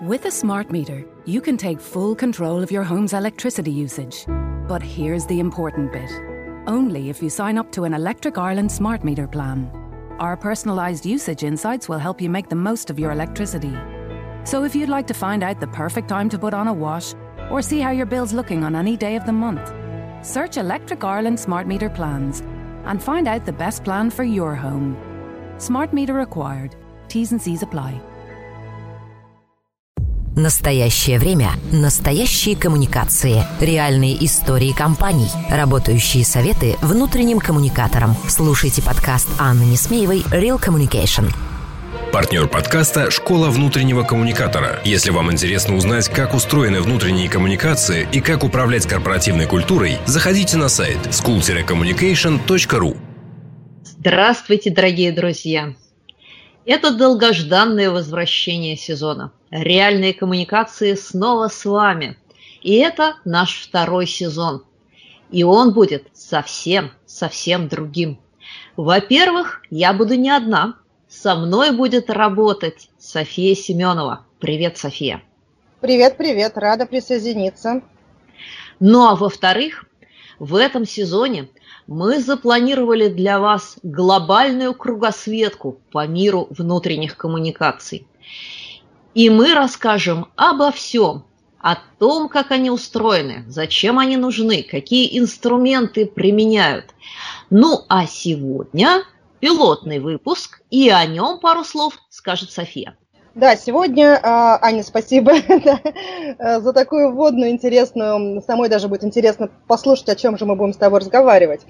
With a smart meter, you can take full control of your home's electricity usage. But here's the important bit only if you sign up to an Electric Ireland smart meter plan. Our personalised usage insights will help you make the most of your electricity. So if you'd like to find out the perfect time to put on a wash or see how your bill's looking on any day of the month, search Electric Ireland smart meter plans and find out the best plan for your home. Smart meter required. T's and C's apply. Настоящее время. Настоящие коммуникации. Реальные истории компаний. Работающие советы внутренним коммуникаторам. Слушайте подкаст Анны Несмеевой «Real Communication». Партнер подкаста «Школа внутреннего коммуникатора». Если вам интересно узнать, как устроены внутренние коммуникации и как управлять корпоративной культурой, заходите на сайт school-communication.ru. Здравствуйте, дорогие друзья! Это долгожданное возвращение сезона. Реальные коммуникации снова с вами. И это наш второй сезон. И он будет совсем, совсем другим. Во-первых, я буду не одна. Со мной будет работать София Семенова. Привет, София. Привет, привет, рада присоединиться. Ну а во-вторых, в этом сезоне мы запланировали для вас глобальную кругосветку по миру внутренних коммуникаций. И мы расскажем обо всем, о том, как они устроены, зачем они нужны, какие инструменты применяют. Ну а сегодня пилотный выпуск, и о нем пару слов скажет София. Да, сегодня, а, Аня, спасибо э, за такую вводную интересную, самой даже будет интересно послушать, о чем же мы будем с тобой разговаривать.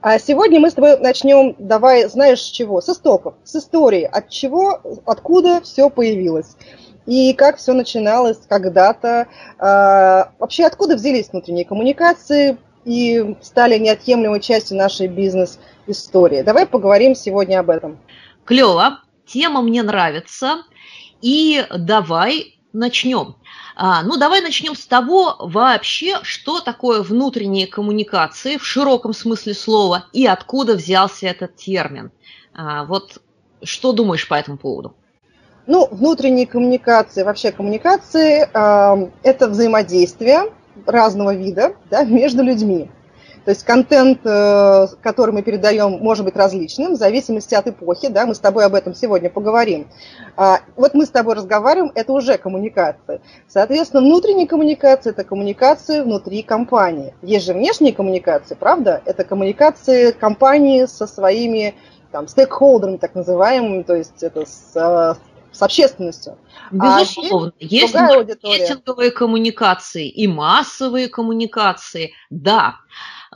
А сегодня мы с тобой начнем, давай, знаешь, с чего? С истоков, с истории, от чего, откуда все появилось. И как все начиналось когда-то, а, вообще откуда взялись внутренние коммуникации и стали неотъемлемой частью нашей бизнес-истории. Давай поговорим сегодня об этом. Клево, тема мне нравится. И давай начнем. А, ну, давай начнем с того вообще, что такое внутренние коммуникации в широком смысле слова и откуда взялся этот термин. А, вот что думаешь по этому поводу? Ну, внутренние коммуникации, вообще коммуникации э, – это взаимодействие разного вида да, между людьми. То есть контент, э, который мы передаем, может быть различным в зависимости от эпохи. Да? Мы с тобой об этом сегодня поговорим. А, вот мы с тобой разговариваем, это уже коммуникация. Соответственно, внутренняя коммуникация – это коммуникация внутри компании. Есть же внешние коммуникации, правда? Это коммуникации компании со своими там, стейкхолдерами, так называемыми, то есть это с, э, с общественностью. А Безусловно. А есть маркетинговые коммуникации и массовые коммуникации, да.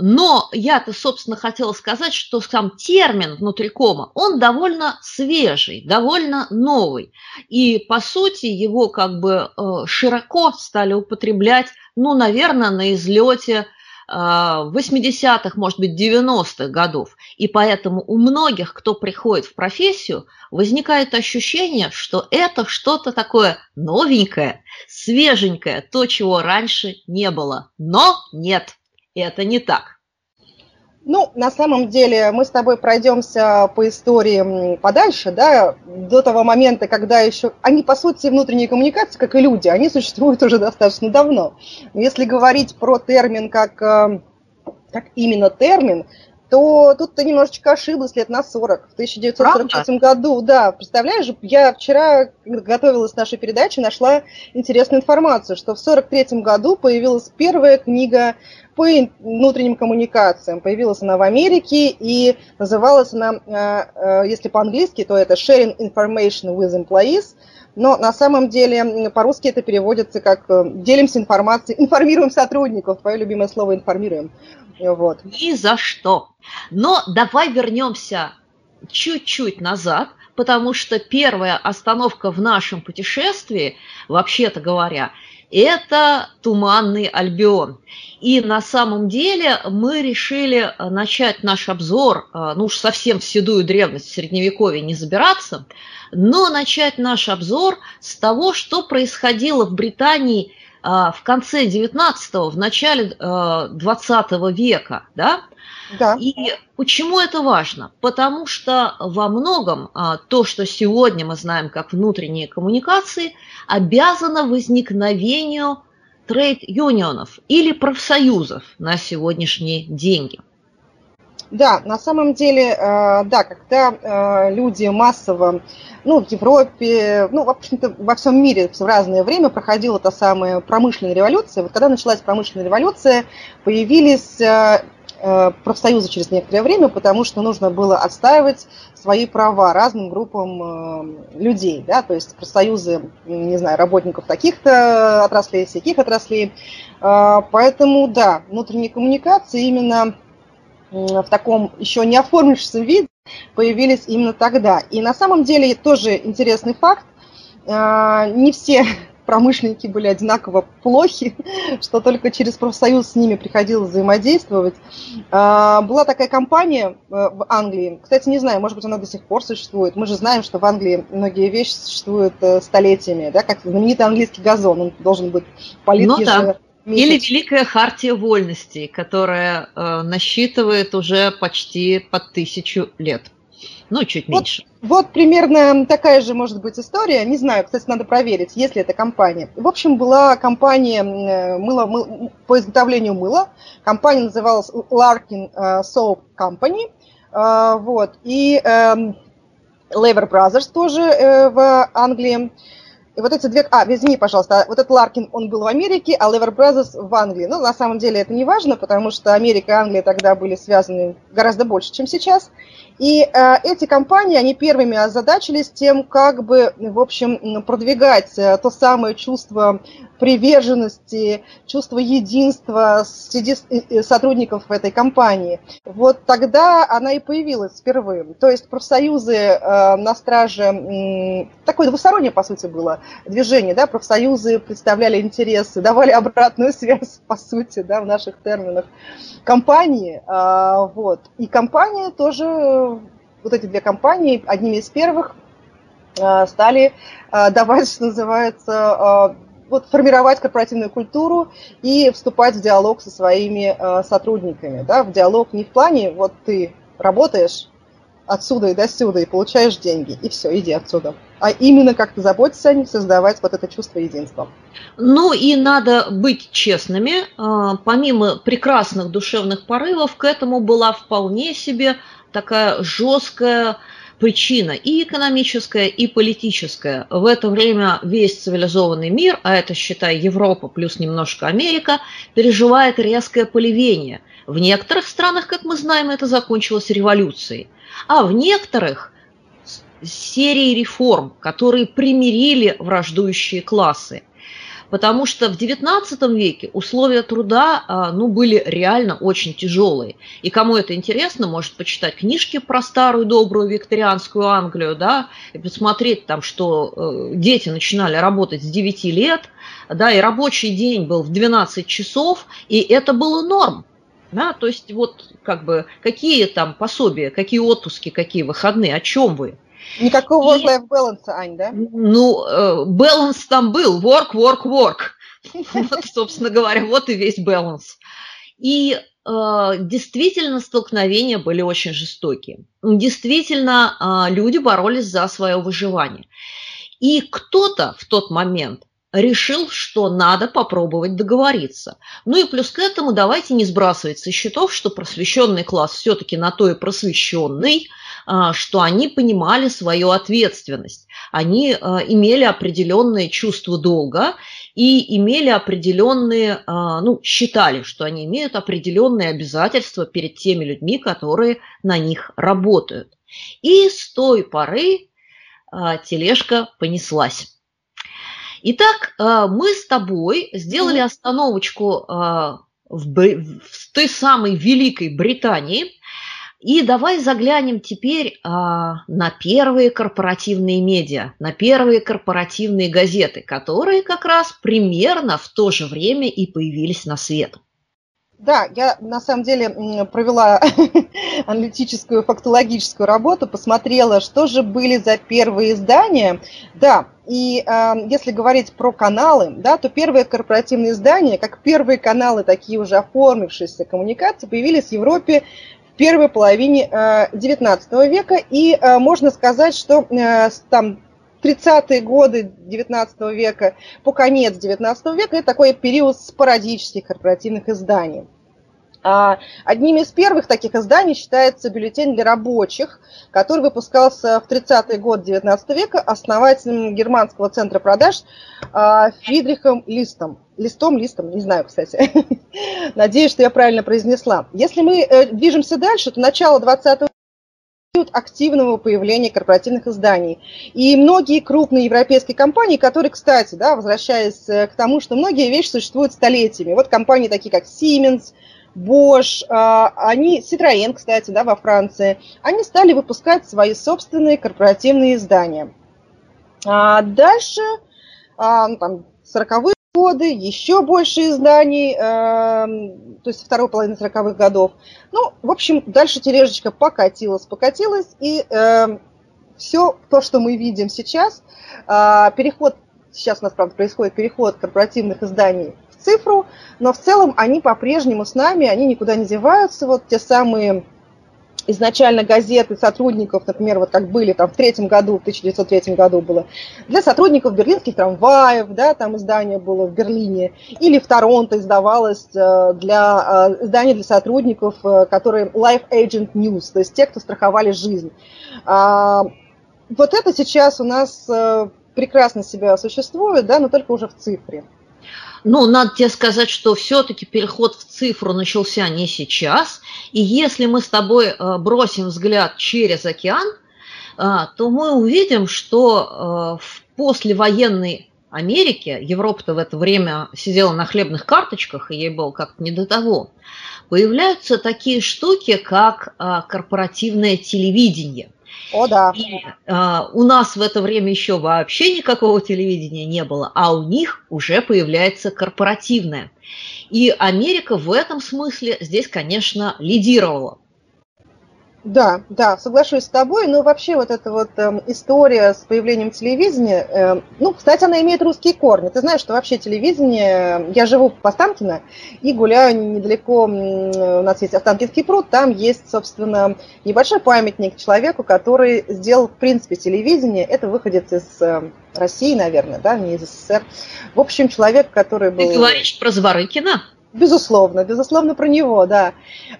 Но я-то, собственно, хотела сказать, что сам термин внутрикома, он довольно свежий, довольно новый. И, по сути, его как бы э, широко стали употреблять, ну, наверное, на излете 80-х, э, может быть, 90-х годов. И поэтому у многих, кто приходит в профессию, возникает ощущение, что это что-то такое новенькое, свеженькое, то, чего раньше не было. Но нет, это не так. Ну, на самом деле, мы с тобой пройдемся по истории подальше, да, до того момента, когда еще... Они, по сути, внутренние коммуникации, как и люди, они существуют уже достаточно давно. Если говорить про термин как, э, как именно термин, то тут ты немножечко ошиблась лет на 40. В 1943 году, да, представляешь, я вчера, готовилась к нашей передаче, нашла интересную информацию, что в 1943 году появилась первая книга по внутренним коммуникациям. Появилась она в Америке и называлась она, э, э, если по-английски, то это Sharing Information with Employees, но на самом деле по-русски это переводится как э, «делимся информацией», «информируем сотрудников», твое любимое слово «информируем». Вот. Ни за что. Но давай вернемся чуть-чуть назад, потому что первая остановка в нашем путешествии, вообще-то говоря, это Туманный Альбион. И на самом деле мы решили начать наш обзор, э, ну уж совсем в седую древность, в Средневековье не забираться, но начать наш обзор с того, что происходило в Британии в конце 19-го, в начале 20 века, да? Да. И почему это важно? Потому что во многом то, что сегодня мы знаем как внутренние коммуникации, обязано возникновению трейд-юнионов или профсоюзов на сегодняшние деньги. Да, на самом деле, э, да, когда э, люди массово, ну, в Европе, ну, в общем-то, во всем мире в разное время проходила та самая промышленная революция. Вот когда началась промышленная революция, появились э, профсоюзы через некоторое время, потому что нужно было отстаивать свои права разным группам людей, да, то есть профсоюзы, не знаю, работников таких-то отраслей, всяких отраслей. Поэтому, да, внутренние коммуникации именно в таком еще не оформившемся виде появились именно тогда. И на самом деле тоже интересный факт, а, не все промышленники были одинаково плохи, что только через профсоюз с ними приходилось взаимодействовать. А, была такая компания э, в Англии, кстати, не знаю, может быть, она до сих пор существует. Мы же знаем, что в Англии многие вещи существуют э, столетиями, да, как знаменитый английский газон, он должен быть полит ну, да. Или Великая Хартия Вольностей, которая э, насчитывает уже почти под тысячу лет. Ну, чуть вот, меньше. Вот примерно такая же может быть история. Не знаю, кстати, надо проверить, есть ли это компания. В общем, была компания э, мыло, мыл, по изготовлению мыла. Компания называлась Larkin э, Soap Company. Э, вот. И э, Lever Brothers тоже в Англии. И вот эти две... А, извини, пожалуйста, вот этот Ларкин, он был в Америке, а Lever Brothers в Англии. Ну, на самом деле это не важно, потому что Америка и Англия тогда были связаны гораздо больше, чем сейчас. И э, эти компании, они первыми озадачились тем, как бы, в общем, продвигать э, то самое чувство приверженности, чувство единства среди сотрудников этой компании. Вот тогда она и появилась впервые. То есть профсоюзы э, на страже, э, такое двустороннее, по сути, было движение, да, профсоюзы представляли интересы, давали обратную связь, по сути, да, в наших терминах компании, э, вот. И компания тоже вот эти две компании одними из первых э, стали э, давать, что называется, э, вот формировать корпоративную культуру и вступать в диалог со своими сотрудниками. Да, в диалог не в плане, вот ты работаешь отсюда и до сюда и получаешь деньги, и все, иди отсюда. А именно как-то заботиться о них, создавать вот это чувство единства. Ну и надо быть честными. Помимо прекрасных душевных порывов, к этому была вполне себе такая жесткая причина и экономическая, и политическая. В это время весь цивилизованный мир, а это, считай, Европа плюс немножко Америка, переживает резкое поливение. В некоторых странах, как мы знаем, это закончилось революцией, а в некоторых серией реформ, которые примирили враждующие классы – потому что в XIX веке условия труда а, ну, были реально очень тяжелые. И кому это интересно, может почитать книжки про старую добрую викторианскую Англию, да, и посмотреть там, что э, дети начинали работать с 9 лет, да, и рабочий день был в 12 часов, и это было норм. Да, то есть вот как бы какие там пособия, какие отпуски, какие выходные, о чем вы? Никакого work-life balance, Ань, да? Ну, баланс э, там был, work, work, work. Вот, собственно говоря, вот и весь баланс. И э, действительно столкновения были очень жестокие. Действительно, э, люди боролись за свое выживание. И кто-то в тот момент решил, что надо попробовать договориться. Ну и плюс к этому давайте не сбрасывать со счетов, что просвещенный класс все-таки на то и просвещенный, а, что они понимали свою ответственность. Они а, имели определенное чувство долга и имели определенные, а, ну, считали, что они имеют определенные обязательства перед теми людьми, которые на них работают. И с той поры тележка понеслась. Итак, э, мы с тобой сделали остановочку э, в, в той самой Великой Британии. И давай заглянем теперь а, на первые корпоративные медиа, на первые корпоративные газеты, которые как раз примерно в то же время и появились на свет. Да, я на самом деле провела аналитическую, фактологическую работу, посмотрела, что же были за первые издания. Да, и э, если говорить про каналы, да, то первые корпоративные издания, как первые каналы, такие уже оформившиеся коммуникации, появились в Европе в первой половине э, 19 века. И э, можно сказать, что э, там 30-е годы 19 века по конец 19 века это такой период спорадических корпоративных изданий. А, одним из первых таких изданий считается бюллетень для рабочих, который выпускался в 30-й год 19 века основателем германского центра продаж а, Фридрихом Листом. Листом, листом, не знаю, кстати. Надеюсь, что я правильно произнесла. Если мы э, движемся дальше, то начало 20 период активного появления корпоративных изданий. И многие крупные европейские компании, которые, кстати, да, возвращаясь э, к тому, что многие вещи существуют столетиями. Вот компании такие, как Siemens, Bosch, а, они, Citroën, кстати, да, во Франции, они стали выпускать свои собственные корпоративные издания. А дальше, а, ну, там, 40-е годы, еще больше изданий, эм, то есть второй половины 40-х годов. Ну, в общем, дальше тележечка покатилась, покатилась, и эм, все то, что мы видим сейчас, переход, сейчас у нас, правда, происходит переход корпоративных изданий цифру, но в целом они по-прежнему с нами, они никуда не деваются. Вот те самые изначально газеты сотрудников, например, вот как были там в третьем году, в 1903 году было, для сотрудников берлинских трамваев, да, там издание было в Берлине, или в Торонто издавалось э, для э, издания для сотрудников, э, которые Life Agent News, то есть те, кто страховали жизнь. А, вот это сейчас у нас прекрасно себя существует, да, но только уже в цифре. Ну, надо тебе сказать, что все-таки переход в цифру начался не сейчас. И если мы с тобой э, бросим взгляд через океан, э, то мы увидим, что э, в послевоенной Америке, Европа-то в это время сидела на хлебных карточках, и ей было как-то не до того, появляются такие штуки, как корпоративное телевидение. О, да. И, а, у нас в это время еще вообще никакого телевидения не было, а у них уже появляется корпоративное. И Америка в этом смысле здесь, конечно, лидировала. Да, да, соглашусь с тобой, но вообще вот эта вот э, история с появлением телевидения, э, ну, кстати, она имеет русские корни. Ты знаешь, что вообще телевидение, я живу в Останкино и гуляю недалеко, у нас есть Останкинский пруд, там есть, собственно, небольшой памятник человеку, который сделал, в принципе, телевидение, это выходит из э, России, наверное, да, не из СССР. В общем, человек, который был... Ты говоришь про Зворыкина? Безусловно, безусловно про него, да.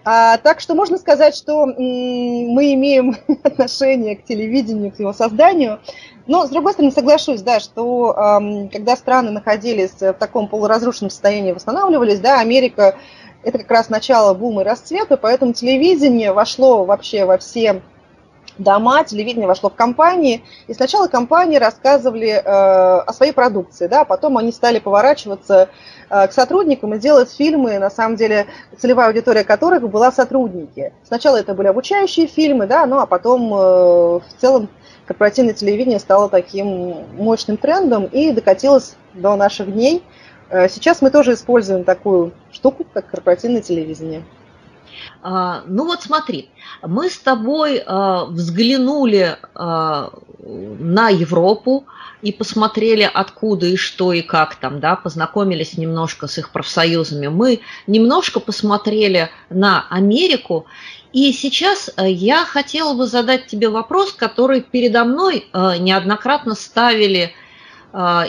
А, так что можно сказать, что мы имеем отношение к телевидению, к его созданию. Но, с другой стороны, соглашусь, да, что эм, когда страны находились в таком полуразрушенном состоянии, восстанавливались, да, Америка – это как раз начало бума и расцвета, поэтому телевидение вошло вообще во все дома, телевидение вошло в компании, и сначала компании рассказывали э, о своей продукции, да, а потом они стали поворачиваться э, к сотрудникам и делать фильмы, на самом деле, целевая аудитория которых была сотрудники. Сначала это были обучающие фильмы, да, ну а потом э, в целом корпоративное телевидение стало таким мощным трендом и докатилось до наших дней. Э, сейчас мы тоже используем такую штуку, как корпоративное телевидение. А, ну вот смотри, мы с тобой а, взглянули а, на Европу и посмотрели, откуда и что и как там, да, познакомились немножко с их профсоюзами. Мы немножко посмотрели на Америку, и сейчас я хотела бы задать тебе вопрос, который передо мной неоднократно ставили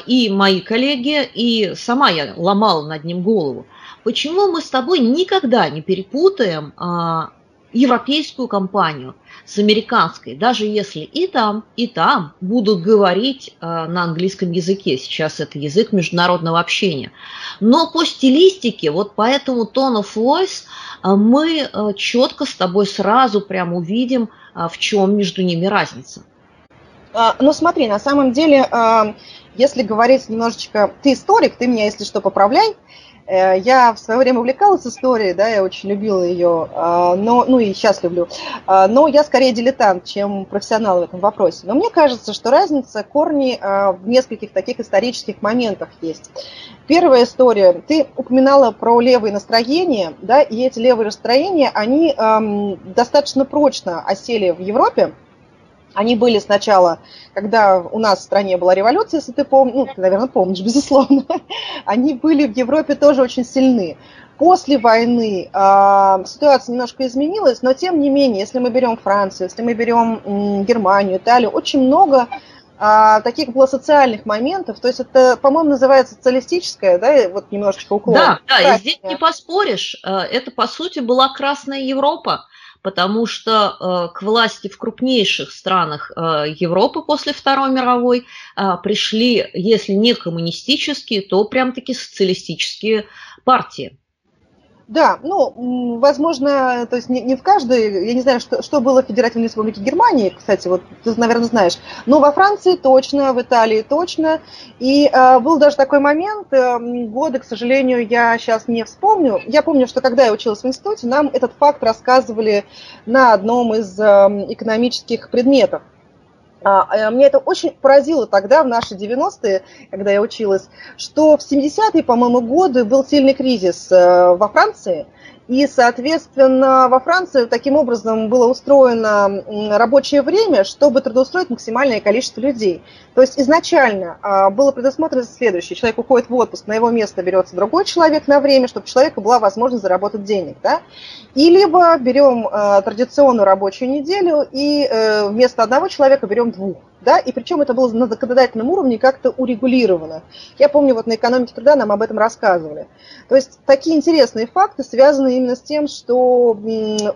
и мои коллеги, и сама я ломала над ним голову почему мы с тобой никогда не перепутаем а, европейскую компанию с американской, даже если и там, и там будут говорить а, на английском языке. Сейчас это язык международного общения. Но по стилистике, вот по этому tone of voice, а, мы а, четко с тобой сразу прям увидим, а, в чем между ними разница. А, ну смотри, на самом деле, а, если говорить немножечко, ты историк, ты меня, если что, поправляй, я в свое время увлекалась историей, да, я очень любила ее, а, но, ну и сейчас люблю, а, но я скорее дилетант, чем профессионал в этом вопросе. Но мне кажется, что разница корни а, в нескольких таких исторических моментах есть. Первая история, ты упоминала про левые настроения, да, и эти левые настроения, они эм, достаточно прочно осели в Европе, они были сначала, когда у нас в стране была революция, если ты помнишь, ну, ты, наверное, помнишь, безусловно, они были в Европе тоже очень сильны. После войны э, ситуация немножко изменилась, но тем не менее, если мы берем Францию, если мы берем м, Германию, Италию, очень много а, таких было социальных моментов, то есть это, по-моему, называется социалистическое, да, вот немножечко уклон. Да, да, и здесь не поспоришь, э, это, по сути, была Красная Европа, потому что э, к власти в крупнейших странах э, Европы после Второй мировой э, пришли, если не коммунистические, то прям-таки социалистические партии. Да, ну, возможно, то есть не, не в каждой, я не знаю, что, что было в Федеративной Республике Германии, кстати, вот ты, наверное, знаешь, но во Франции точно, в Италии точно, и э, был даже такой момент, э, годы, к сожалению, я сейчас не вспомню, я помню, что когда я училась в институте, нам этот факт рассказывали на одном из э, экономических предметов, а, э, мне это очень поразило тогда, в наши 90-е, когда я училась, что в 70-е, по-моему, годы был сильный кризис э, во Франции, и, соответственно, во Франции таким образом было устроено рабочее время, чтобы трудоустроить максимальное количество людей. То есть изначально а, было предусмотрено следующее. Человек уходит в отпуск, на его место берется другой человек на время, чтобы у человека была возможность заработать денег. Да? И либо берем а, традиционную рабочую неделю и э, вместо одного человека берем двух да, и причем это было на законодательном уровне как-то урегулировано. Я помню, вот на экономике труда нам об этом рассказывали. То есть такие интересные факты связаны именно с тем, что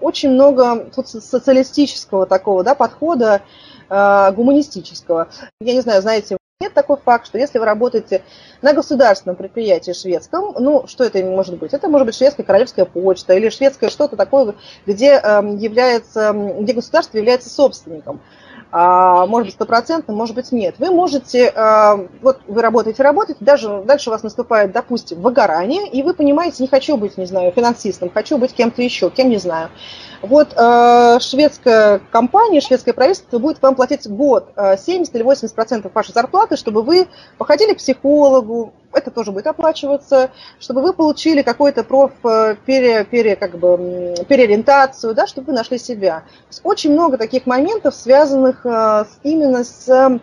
очень много тут социалистического такого, да, подхода, э, гуманистического. Я не знаю, знаете, нет такой факт, что если вы работаете на государственном предприятии шведском, ну, что это может быть? Это может быть шведская королевская почта или шведское что-то такое, где, является, где государство является собственником. А, может быть, стопроцентным, может быть, нет. Вы можете, а, вот вы работаете, работаете, даже дальше у вас наступает, допустим, выгорание, и вы понимаете, не хочу быть, не знаю, финансистом, хочу быть кем-то еще, кем не знаю. Вот э, шведская компания, шведское правительство будет вам платить год 70 или 80 процентов вашей зарплаты, чтобы вы походили к психологу, это тоже будет оплачиваться, чтобы вы получили какой-то проф э, пере, пере, как бы, переориентацию, да, чтобы вы нашли себя. очень много таких моментов, связанных э, именно с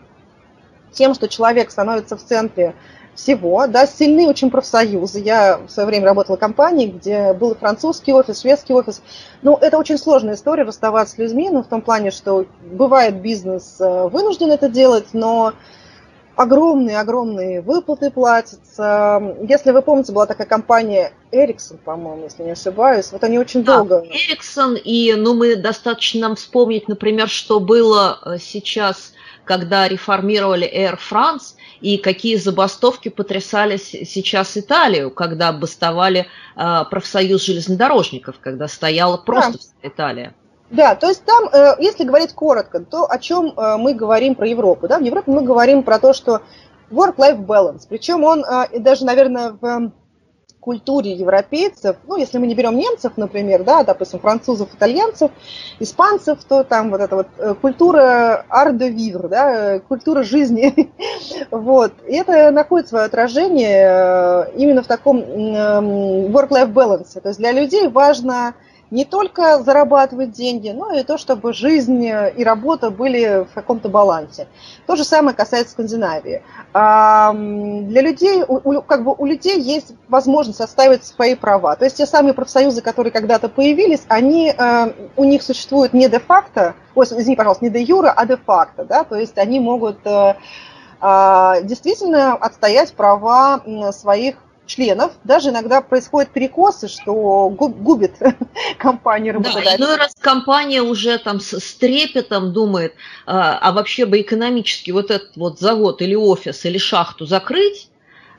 тем, что человек становится в центре всего, да, сильны очень профсоюзы. Я в свое время работала в компании, где был французский офис, шведский офис. Ну, это очень сложная история расставаться с людьми, ну, в том плане, что бывает бизнес э, вынужден это делать, но огромные-огромные выплаты платятся. Если вы помните, была такая компания Ericsson, по-моему, если не ошибаюсь. Вот они очень да, долго... Ericsson, и ну, мы достаточно нам вспомнить, например, что было э, сейчас, когда реформировали Air France, и какие забастовки потрясали сейчас Италию, когда бастовали э, профсоюз железнодорожников, когда стояла просто да. Италия. Да, то есть там, э, если говорить коротко, то о чем э, мы говорим про Европу? Да? В Европе мы говорим про то, что work-life balance, причем он э, даже, наверное, в культуре европейцев, ну, если мы не берем немцев, например, да, допустим, французов, итальянцев, испанцев, то там вот эта вот культура de vivre, да, культура жизни, вот, и это находит свое отражение именно в таком work-life balance, то есть для людей важно не только зарабатывать деньги, но и то, чтобы жизнь и работа были в каком-то балансе. То же самое касается Скандинавии. Для людей, как бы у людей есть возможность составить свои права. То есть те самые профсоюзы, которые когда-то появились, они, э, у них существуют не де-факто, извини, пожалуйста, не де-юра, а де-факто, да, то есть они могут э, а, действительно отстоять права своих членов, даже иногда происходят перекосы, что губит компания работодателя. Да, иной раз компания уже там с, с трепетом думает, а, а вообще бы экономически вот этот вот завод или офис или шахту закрыть,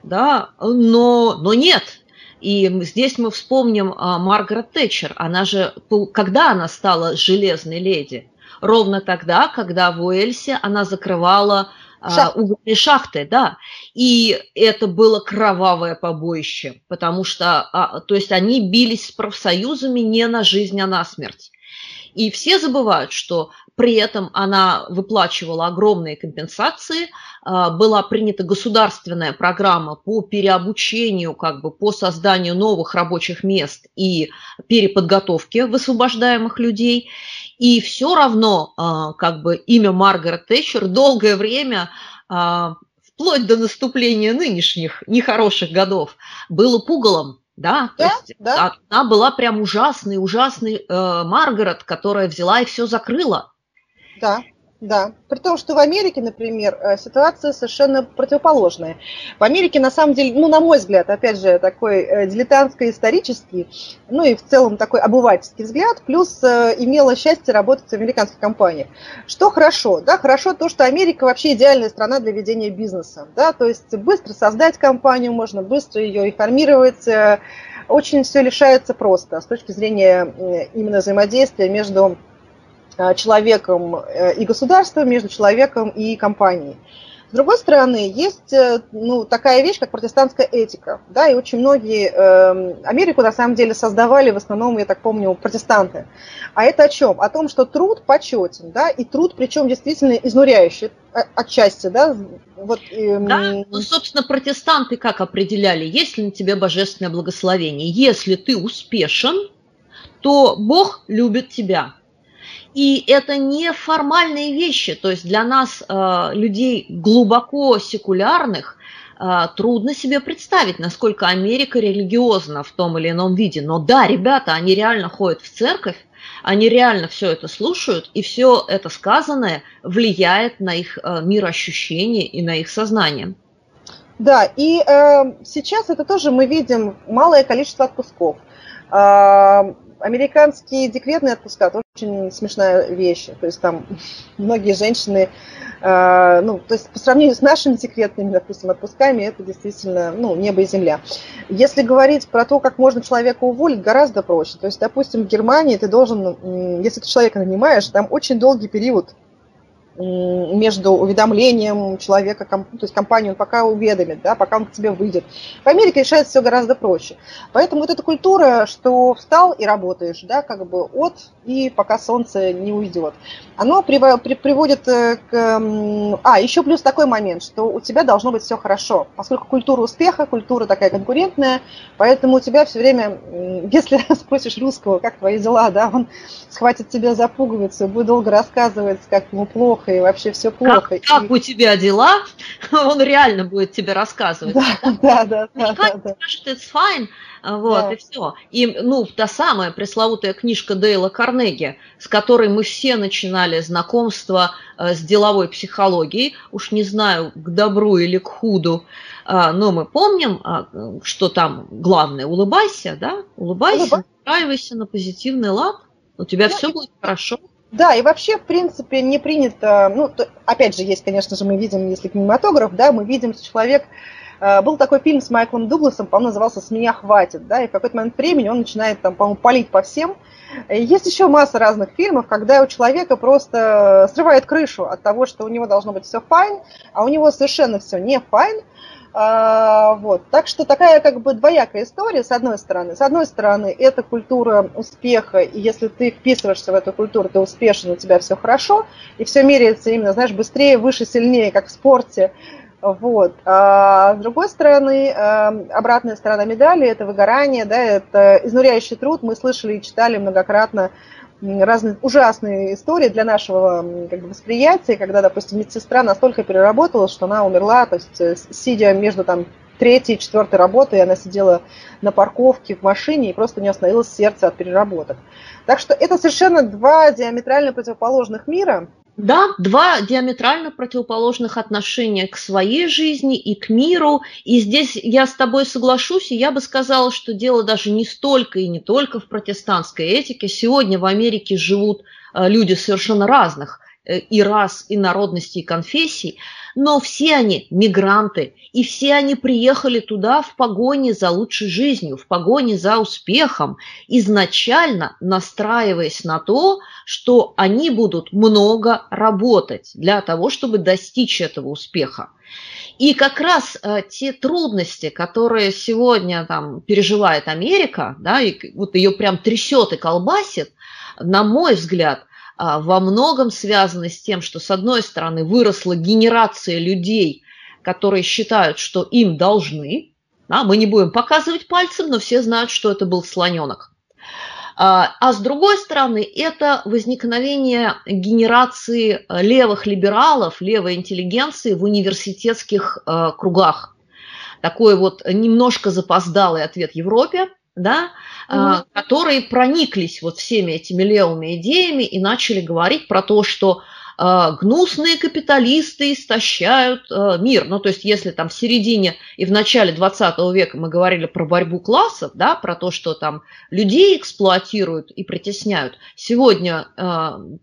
да, но, но нет. И здесь мы вспомним а, Маргарет Тэтчер, она же, когда она стала железной леди – ровно тогда, когда в Уэльсе она закрывала а, угольные шахты, да. И это было кровавое побоище, потому что, а, то есть они бились с профсоюзами не на жизнь, а на смерть. И все забывают, что при этом она выплачивала огромные компенсации, а, была принята государственная программа по переобучению, как бы по созданию новых рабочих мест и переподготовке высвобождаемых людей. И все равно а, как бы имя Маргарет Тэтчер долгое время а, вплоть до наступления нынешних нехороших годов было пугалом да, да, есть да. она была прям ужасный, ужасный э, Маргарет, которая взяла и все закрыла. Да, да. При том, что в Америке, например, э, ситуация совершенно противоположная. В Америке, на самом деле, ну, на мой взгляд, опять же, такой э, дилетантско-исторический, ну и в целом такой обывательский взгляд, плюс э, имела счастье работать в американской компании. Что хорошо? Да, хорошо то, что Америка вообще идеальная страна для ведения бизнеса. Да, то есть быстро создать компанию, можно быстро ее реформировать, очень все решается просто с точки зрения именно взаимодействия между человеком э, и государством, между человеком и компанией. С другой стороны, есть э, ну, такая вещь, как протестантская этика. Да, и очень многие э, Америку на самом деле создавали в основном, я так помню, протестанты. А это о чем? О том, что труд почетен, да, и труд, причем действительно изнуряющий отчасти, да. Вот, э, да, ну, собственно, протестанты как определяли, есть ли на тебе божественное благословение? Если ты успешен, то Бог любит тебя. И это не формальные вещи, то есть для нас, э, людей глубоко секулярных, э, трудно себе представить, насколько Америка религиозна в том или ином виде. Но да, ребята, они реально ходят в церковь, они реально все это слушают, и все это сказанное влияет на их э, мироощущение и на их сознание. Да, и э, сейчас это тоже мы видим малое количество отпусков. Американские декретные отпуска тоже очень смешная вещь. То есть там многие женщины, э, ну, то есть по сравнению с нашими декретными, допустим, отпусками, это действительно, ну, небо и земля. Если говорить про то, как можно человека уволить, гораздо проще. То есть, допустим, в Германии ты должен, если ты человека нанимаешь, там очень долгий период между уведомлением человека, то есть компанию он пока уведомит, да, пока он к тебе выйдет. В Америке решается все гораздо проще. Поэтому вот эта культура, что встал и работаешь, да, как бы от и пока солнце не уйдет, оно приводит э, к... А, еще плюс такой момент, что у тебя должно быть все хорошо, поскольку культура успеха, культура такая конкурентная, поэтому у тебя все время, если спросишь русского, как твои дела, да, он схватит тебя за пуговицу, будет долго рассказывать, как ему плохо, плохо, и вообще все плохо. Как, как у тебя дела? Он реально будет тебе рассказывать. Да, да, да. да, да, да. Скажет, it's fine, вот, да. и все. И, ну, та самая пресловутая книжка Дейла Карнеги, с которой мы все начинали знакомство э, с деловой психологией, уж не знаю, к добру или к худу, э, но мы помним, э, что там главное, улыбайся, да, улыбайся, настраивайся на позитивный лад, у тебя все будет хорошо. Да, и вообще, в принципе, не принято, ну, то, опять же, есть, конечно же, мы видим, если кинематограф, да, мы видим, что человек, э, был такой фильм с Майклом Дугласом, по-моему, назывался «С меня хватит», да, и в какой-то момент времени он начинает, там, по-моему, палить по всем. Есть еще масса разных фильмов, когда у человека просто срывает крышу от того, что у него должно быть все fine, а у него совершенно все не fine, вот. Так что такая как бы двоякая история, с одной стороны. С одной стороны, это культура успеха, и если ты вписываешься в эту культуру, ты успешен, у тебя все хорошо, и все меряется именно, знаешь, быстрее, выше, сильнее, как в спорте. Вот. А с другой стороны, а, обратная сторона медали – это выгорание, да, это изнуряющий труд. Мы слышали и читали многократно разные ужасные истории для нашего как бы, восприятия, когда, допустим, медсестра настолько переработала, что она умерла, то есть э, сидя между там третьей и четвертой работой, она сидела на парковке в машине и просто не остановилось сердце от переработок. Так что это совершенно два диаметрально противоположных мира, да, два диаметрально противоположных отношения к своей жизни и к миру. И здесь я с тобой соглашусь, и я бы сказала, что дело даже не столько и не только в протестантской этике. Сегодня в Америке живут э, люди совершенно разных э, и рас, и народностей, и конфессий, но все они мигранты, и все они приехали туда в погоне за лучшей жизнью, в погоне за успехом, изначально настраиваясь на то, что они будут много работать для того, чтобы достичь этого успеха. И как раз э, те трудности, которые сегодня там переживает Америка, да, и вот ее прям трясет и колбасит, на мой взгляд, во многом связаны с тем, что с одной стороны выросла генерация людей, которые считают, что им должны, да, мы не будем показывать пальцем, но все знают, что это был слоненок. А, а с другой стороны, это возникновение генерации э, левых либералов, левой интеллигенции в университетских э, кругах. Такой вот немножко запоздалый ответ Европе, да, угу. которые прониклись вот всеми этими левыми идеями и начали говорить про то, что а, гнусные капиталисты истощают а, мир. Ну, то есть, если там в середине и в начале 20 века мы говорили про борьбу классов, да, про то, что там людей эксплуатируют и притесняют, сегодня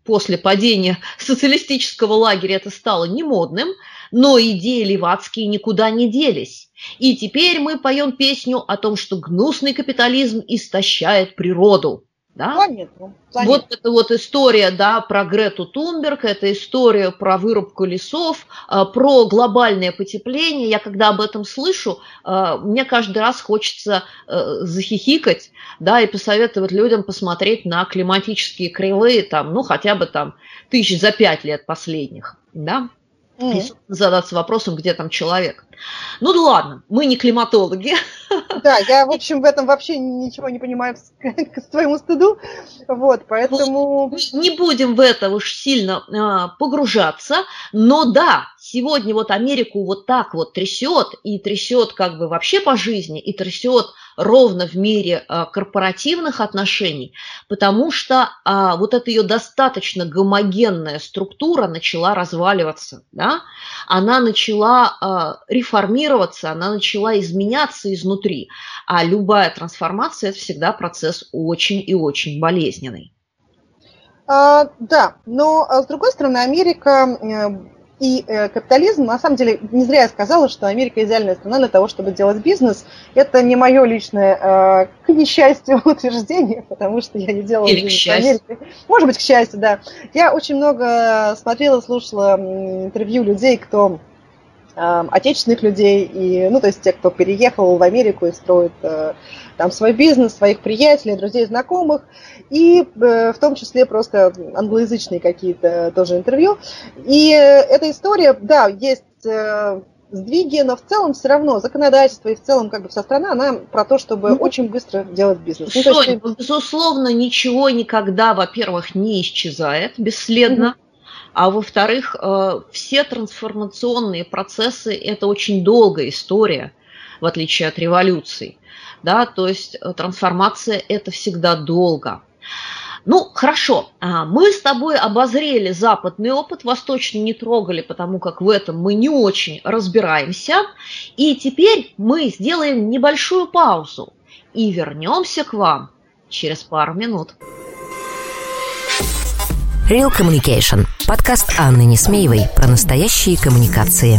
после падения социалистического лагеря это стало немодным, но идеи левацкие никуда не делись. И теперь мы поем песню о том, что гнусный капитализм истощает природу. Да? Планету, планету. Вот эта вот история да, про Грету Тунберг, это история про вырубку лесов, а, про глобальное потепление. Я когда об этом слышу, а, мне каждый раз хочется э, захихикать да, и посоветовать людям посмотреть на климатические кривые, там, ну хотя бы там тысяч за пять лет последних. Да? И задаться вопросом, где там человек. Ну да ладно, мы не климатологи. Да, я, в общем, в этом вообще ничего не понимаю к своему стыду. Вот, поэтому... Не будем в это уж сильно а, погружаться, но да, сегодня вот Америку вот так вот трясет, и трясет как бы вообще по жизни, и трясет ровно в мире а, корпоративных отношений, потому что а, вот эта ее достаточно гомогенная структура начала разваливаться, да? она начала а, реформироваться, она начала изменяться изнутри, а любая трансформация – это всегда процесс очень и очень болезненный. А, да, но с другой стороны, Америка э, и э, капитализм, на самом деле, не зря я сказала, что Америка идеальная страна для того, чтобы делать бизнес. Это не мое личное, э, к несчастью, утверждение, потому что я не делала Или бизнес в Америке. Может быть, к счастью, да. Я очень много смотрела, слушала интервью людей, кто э, отечественных людей, и, ну, то есть те, кто переехал в Америку и строит э, там свой бизнес, своих приятелей, друзей, знакомых, и э, в том числе просто англоязычные какие-то тоже интервью. И эта история, да, есть э, сдвиги, но в целом все равно законодательство и в целом как бы вся страна, она про то, чтобы ну, очень быстро делать бизнес. Ну, Соня, есть... безусловно, ничего никогда, во-первых, не исчезает бесследно. А во-вторых, э, все трансформационные процессы – это очень долгая история, в отличие от революций да, то есть э, трансформация – это всегда долго. Ну, хорошо, а, мы с тобой обозрели западный опыт, восточный не трогали, потому как в этом мы не очень разбираемся. И теперь мы сделаем небольшую паузу и вернемся к вам через пару минут. Real Communication. Подкаст Анны Несмеевой про настоящие коммуникации.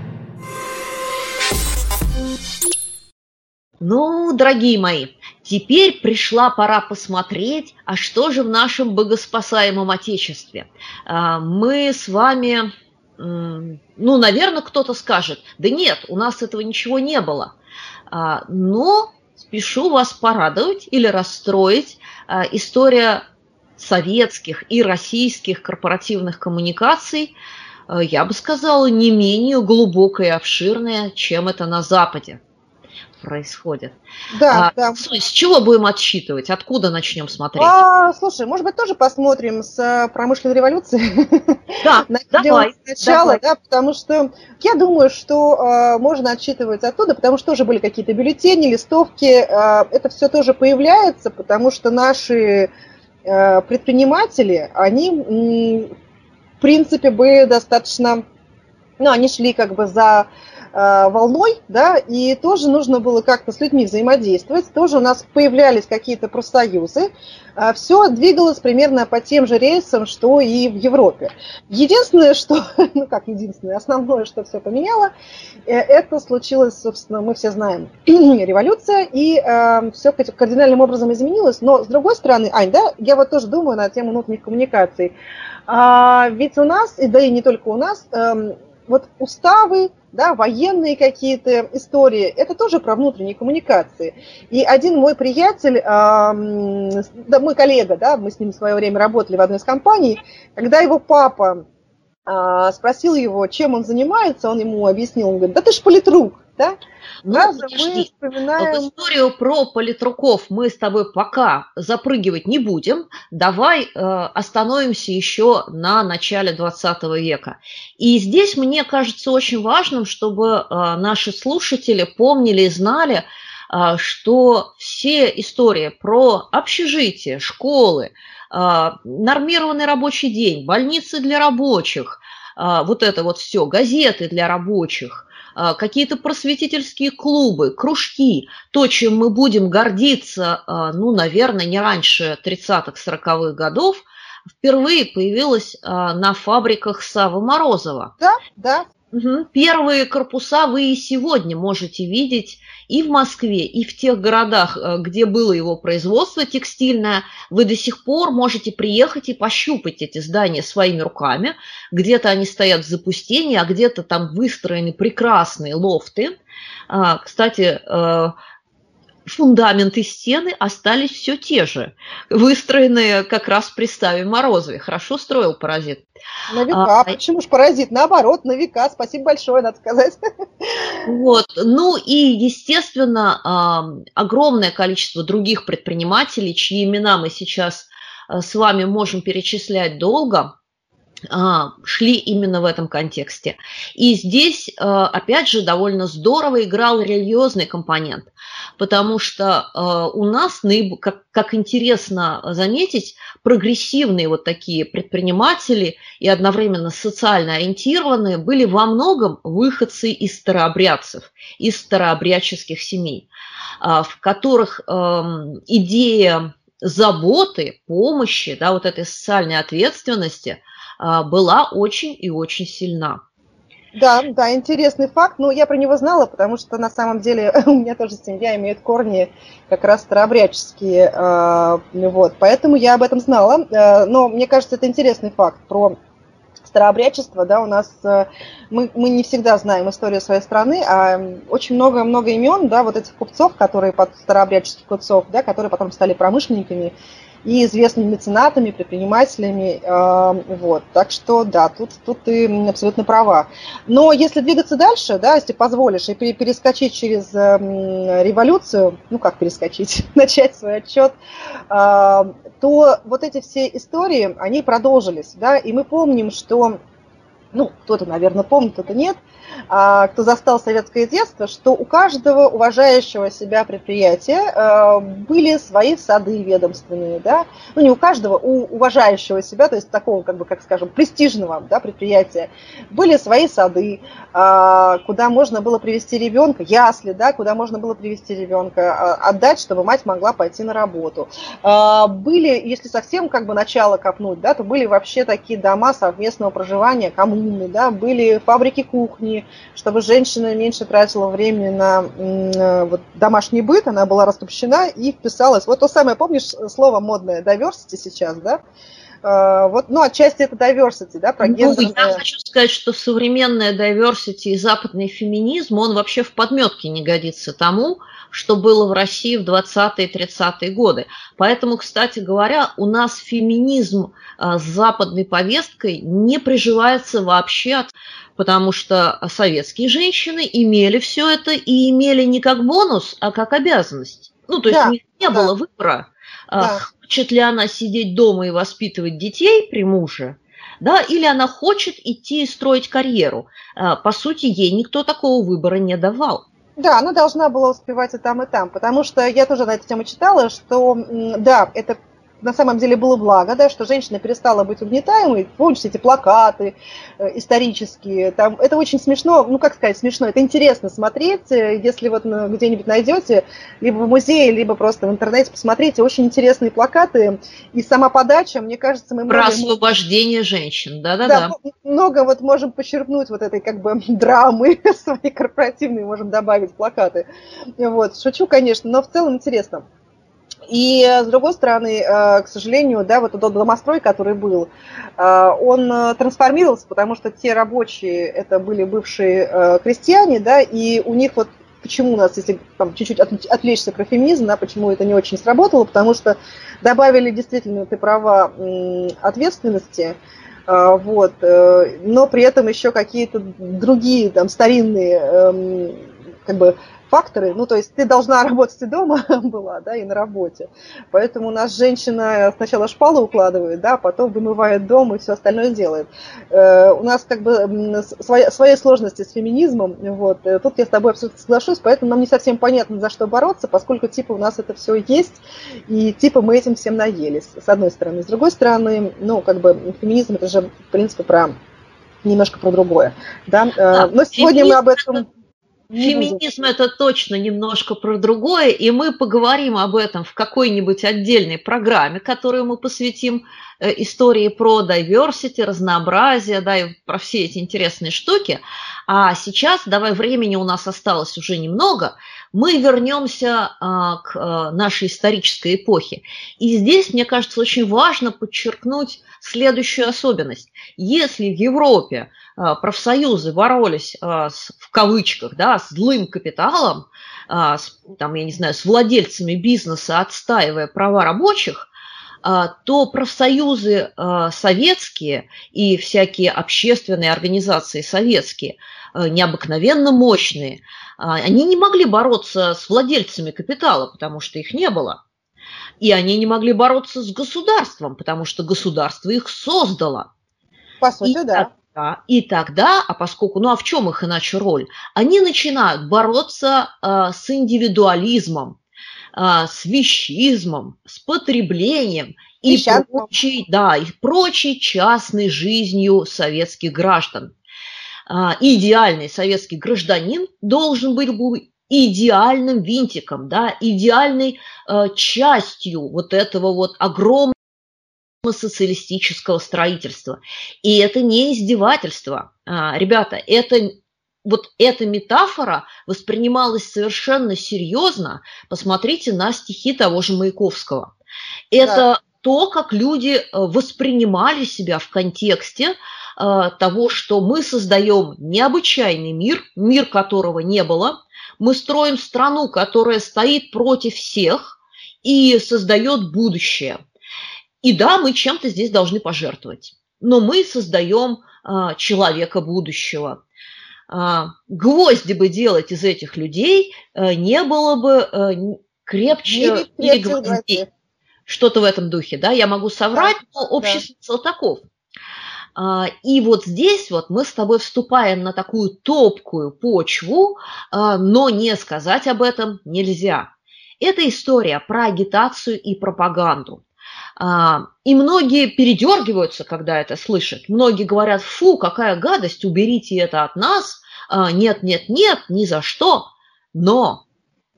Ну, дорогие мои, теперь пришла пора посмотреть, а что же в нашем богоспасаемом Отечестве. А, мы с вами, ну, наверное, кто-то скажет, да нет, у нас этого ничего не было. А, но спешу вас порадовать или расстроить. А, история советских и российских корпоративных коммуникаций, я бы сказала, не менее глубокая и обширная, чем это на Западе. происходит. Да, а, да. С чего будем отсчитывать? Откуда начнем смотреть? А, слушай, может быть, тоже посмотрим с э, промышленной революции? Да, давай. Сначала, да, потому что я думаю, что э, можно отсчитывать оттуда, потому что тоже были какие-то бюллетени, листовки. Э, это все тоже появляется, потому что наши э, предприниматели, они, принципе, были достаточно ну, они шли как бы за волной, да, и тоже нужно было как-то с людьми взаимодействовать, тоже у нас появлялись какие-то профсоюзы, э, все двигалось примерно по тем же рельсам, что и в Европе. Единственное, что, ну как единственное, основное, что все поменяло, э, это случилось, собственно, мы все знаем, революция, и э, все кардинальным образом изменилось, но с другой стороны, Ань, да, я вот тоже думаю на тему внутренних коммуникаций, а, ведь у нас, и да и не только у нас, э, вот уставы, да, военные какие-то истории, это тоже про внутренние коммуникации. И один мой приятель, э, да, мой коллега, да, мы с ним в свое время работали в одной из компаний, когда его папа э, спросил его, чем он занимается, он ему объяснил, он говорит, да ты ж политрук, да? Ну, мы вспоминаем... В историю про политруков мы с тобой пока запрыгивать не будем. Давай э, остановимся еще на начале 20 века. И здесь мне кажется очень важным, чтобы э, наши слушатели помнили и знали, э, что все истории про общежитие, школы, э, нормированный рабочий день, больницы для рабочих, э, вот это вот все, газеты для рабочих – какие-то просветительские клубы, кружки, то, чем мы будем гордиться, а, ну, наверное, не раньше 30-х, 40-х годов, впервые появилось а, на фабриках Савы Морозова. Да, да, Первые корпуса вы и сегодня можете видеть и в Москве, и в тех городах, э, где было его производство текстильное. Вы до сих пор можете приехать и пощупать эти здания своими руками. Где-то они стоят в запустении, а где-то там выстроены прекрасные лофты. А, кстати, э, фундаменты стены остались все те же, выстроенные как раз при Ставе Морозове. Хорошо строил паразит. На века. А, Почему ж паразит? Наоборот, на века. Спасибо большое, надо сказать. Вот. Ну и, естественно, огромное количество других предпринимателей, чьи имена мы сейчас э, с вами можем перечислять долго, а, шли именно в этом контексте. И здесь, э, опять же, довольно здорово играл религиозный компонент, потому что э, у нас, как, интересно заметить, прогрессивные вот такие предприниматели и одновременно социально ориентированные были во многом выходцы из старообрядцев, из старообрядческих семей, а, в которых эм, идея заботы, помощи, да, вот этой социальной ответственности – а, была очень и очень сильна. Да, да, интересный факт. Но я про него знала, потому что на самом деле у меня тоже семья имеет корни как раз старообрядческие. А, вот, поэтому я об этом знала. А, но мне кажется, это интересный факт про старообрядчество, да, у нас мы, мы не всегда знаем историю своей страны, а очень много-много имен, да, вот этих купцов, которые под старообрядческих купцов, да, которые потом стали промышленниками, и известными меценатами, предпринимателями. Э, вот. Так что да, тут, тут ты абсолютно права. Но если двигаться дальше, да, если позволишь, и перескочить через эм, революцию, ну как перескочить, начать свой отчет, э, то вот эти все истории, они продолжились. Да, и мы помним, что ну, кто-то, наверное, помнит, кто-то нет, а, кто застал советское детство, что у каждого уважающего себя предприятия а, были свои сады ведомственные, да, ну, не у каждого, у уважающего себя, то есть такого, как бы, как скажем, престижного, да, предприятия, были свои сады, а, куда можно было привести ребенка, ясли, да, куда можно было привести ребенка, отдать, чтобы мать могла пойти на работу. Были, если совсем, как бы, начало копнуть, да, то были вообще такие дома совместного проживания, кому коммуны, да, были фабрики кухни, чтобы женщина меньше тратила времени на э, вот, домашний быт, она была раскрепощена и вписалась. Вот то самое, помнишь слово модное, diversity сейчас, да? Э, вот, ну, отчасти это diversity, да, про ну, гендерное... Я хочу сказать, что современная diversity и западный феминизм, он вообще в подметке не годится тому, что было в России в 20-е 30-е годы. Поэтому, кстати говоря, у нас феминизм э, с западной повесткой не приживается вообще, потому что советские женщины имели все это и имели не как бонус, а как обязанность. Ну, то есть да, у них не да. было выбора. А да хочет ли она сидеть дома и воспитывать детей при муже, да, или она хочет идти и строить карьеру. А, по сути, ей никто такого выбора не давал. Да, она должна была успевать и там, и там, потому что я тоже на эту тему читала, что, да, это на самом деле было благо, да, что женщина перестала быть угнетаемой. Помните эти плакаты э, исторические? Там, это очень смешно, ну как сказать смешно, это интересно смотреть, э, если вот ну, где-нибудь найдете, либо в музее, либо просто в интернете посмотрите, очень интересные плакаты. И сама подача, мне кажется, мы... Про много, освобождение женщин, да-да-да. Да, много вот можем почерпнуть вот этой как бы драмы своей корпоративной, можем добавить плакаты. Вот, шучу, конечно, но в целом интересно. И с другой стороны, э, к сожалению, да, вот тот домострой, который был, э, он э, трансформировался, потому что те рабочие, это были бывшие крестьяне, да, и у них вот почему у нас, если там, чуть-чуть отвлечься про феминизм, да, почему это не очень сработало, потому что добавили действительно, ты права, ответственности, вот, но при этом еще какие-то другие там старинные эм, как бы факторы. Ну, то есть ты должна работать и дома была, да, и на работе. Поэтому у нас женщина сначала шпалу укладывает, да, потом вымывает дом и все остальное делает. Э, у нас как бы свои, свои сложности с феминизмом, вот. Э, тут я с тобой абсолютно соглашусь, поэтому нам не совсем понятно, за что бороться, поскольку типа у нас это все есть, и типа мы этим всем наелись, с одной стороны. С другой стороны, ну, как бы феминизм это же, в принципе, про немножко про другое. Да? А, Но сегодня мы об этом Феминизм это точно немножко про другое, и мы поговорим об этом в какой-нибудь отдельной программе, которую мы посвятим э, истории про diversity, разнообразие, да, и про все эти интересные штуки. А сейчас, давай, времени у нас осталось уже немного, мы вернемся а, к а, нашей исторической эпохе. И здесь, мне кажется, очень важно подчеркнуть следующую особенность. Если в Европе профсоюзы боролись а, с, в кавычках да, с злым капиталом, а, с, там, я не знаю, с владельцами бизнеса, отстаивая права рабочих, то профсоюзы советские и всякие общественные организации советские, необыкновенно мощные, они не могли бороться с владельцами капитала, потому что их не было. И они не могли бороться с государством, потому что государство их создало. По сути, и, да. Да, и тогда, а поскольку, ну а в чем их иначе роль? Они начинают бороться э, с индивидуализмом, э, с вещизмом, с потреблением и, и прочей, да, и прочей частной жизнью советских граждан. Э, идеальный советский гражданин должен быть идеальным винтиком, да, идеальной э, частью вот этого вот огромного социалистического строительства. И это не издевательство. А, ребята, это вот эта метафора воспринималась совершенно серьезно. Посмотрите на стихи того же Маяковского. Это да. то, как люди э, воспринимали себя в контексте э, того, что мы создаем необычайный мир, мир которого не было. Мы строим страну, которая стоит против всех и создает будущее. И да, мы чем-то здесь должны пожертвовать, но мы создаем а, человека будущего. А, гвозди бы делать из этих людей а, не было бы а, крепче или гвоздей. Что-то в этом духе, да, я могу соврать, да, но общий да. смысл таков. А, и вот здесь вот мы с тобой вступаем на такую топкую почву, а, но не сказать об этом нельзя. Это история про агитацию и пропаганду. А, и многие передергиваются, когда это слышат. Многие говорят, фу, какая гадость, уберите это от нас. А, нет, нет, нет, ни за что. Но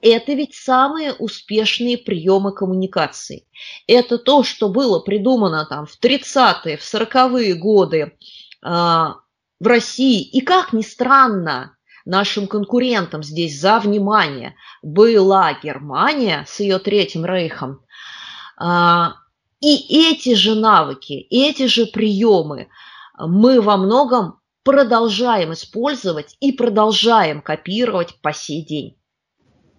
это ведь самые успешные приемы коммуникации. Это то, что было придумано там в 30-е, в 40-е годы а, в России. И как ни странно, нашим конкурентам здесь за внимание была Германия с ее Третьим Рейхом. И эти же навыки, эти же приемы мы во многом продолжаем использовать и продолжаем копировать по сей день.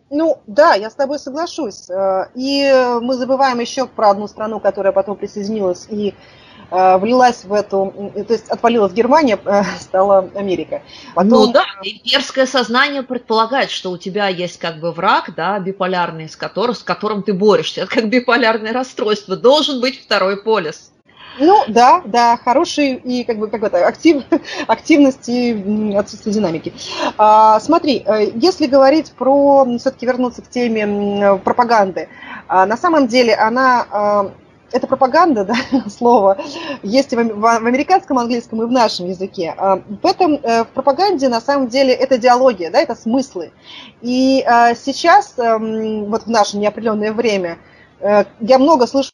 Ну да, я с тобой соглашусь. Э, и мы забываем еще про одну страну, которая потом присоединилась и влилась в эту, то есть отвалилась Германия, э, стала Америка. Потом... Ну да, имперское сознание предполагает, что у тебя есть как бы враг, да, биполярный, с которым, с которым ты борешься. Это как биполярное расстройство. Должен быть второй полис. Ну, да, да, хороший и как бы как это, актив, активность и отсутствие динамики. А, смотри, э, если говорить про, все-таки вернуться к теме пропаганды, а, на самом деле она а, это пропаганда, да, слово, есть и в, американском английском, и в нашем языке. А, в этом, э, в пропаганде, на самом деле, это идеология, да, это смыслы. И сейчас, эм, вот в наше неопределенное время, э, я много слышу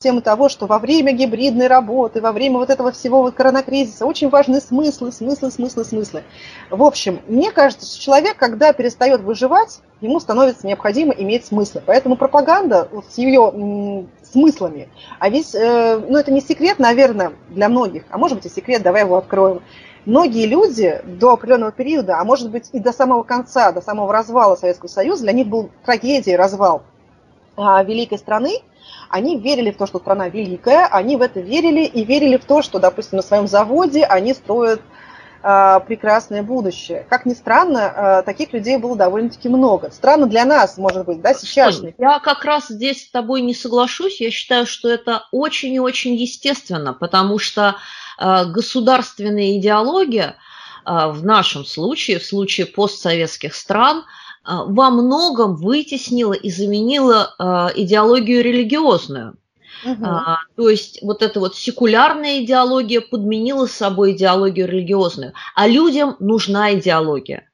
тему того, что во время гибридной работы, во время вот этого всего вот коронакризиса очень важны смыслы, смыслы, смыслы, смыслы. В общем, мне кажется, что человек, когда перестает выживать, ему становится необходимо иметь смыслы. Поэтому пропаганда вот, с ее смыслами, а ведь, э, ну это не секрет, наверное, для многих, а может быть и секрет, давай его откроем. Многие люди до определенного периода, а может быть и до самого конца, до самого развала Советского Союза, для них был трагедией развал а, великой страны, они верили в то, что страна великая, они в это верили и верили в то, что, допустим, на своем заводе они строят э, прекрасное будущее. Как ни странно, э, таких людей было довольно-таки много. Странно для нас, может быть, да, сейчас. Я как раз здесь с тобой не соглашусь. Я считаю, что это очень и очень естественно, потому что э, государственная идеология в нашем случае, в случае постсоветских стран – а, во многом вытеснила и заменила а, идеологию религиозную. Угу. А, то есть вот эта вот секулярная идеология подменила собой идеологию религиозную, а людям нужна идеология.